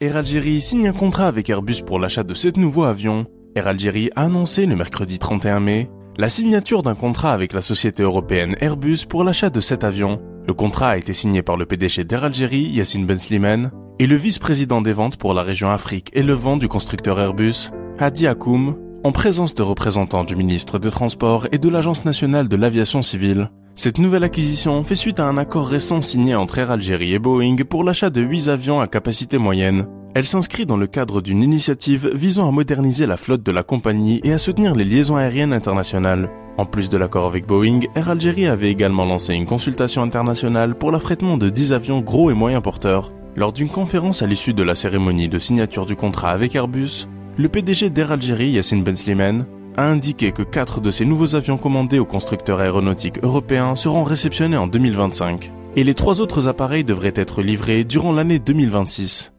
Air Algérie signe un contrat avec Airbus pour l'achat de 7 nouveaux avions. Air Algérie a annoncé le mercredi 31 mai la signature d'un contrat avec la société européenne Airbus pour l'achat de 7 avions. Le contrat a été signé par le PDG d'Air Algérie, Yassine Ben Slimane, et le vice-président des ventes pour la région Afrique et le vent du constructeur Airbus, Hadi Akoum, en présence de représentants du ministre des Transports et de l'Agence nationale de l'aviation civile. Cette nouvelle acquisition fait suite à un accord récent signé entre Air Algérie et Boeing pour l'achat de 8 avions à capacité moyenne. Elle s'inscrit dans le cadre d'une initiative visant à moderniser la flotte de la compagnie et à soutenir les liaisons aériennes internationales. En plus de l'accord avec Boeing, Air Algérie avait également lancé une consultation internationale pour l'affrètement de 10 avions gros et moyens porteurs. Lors d'une conférence à l'issue de la cérémonie de signature du contrat avec Airbus, le PDG d'Air Algérie, Yassine Ben Slimane, a indiqué que quatre de ces nouveaux avions commandés au constructeur aéronautique européen seront réceptionnés en 2025 et les trois autres appareils devraient être livrés durant l'année 2026.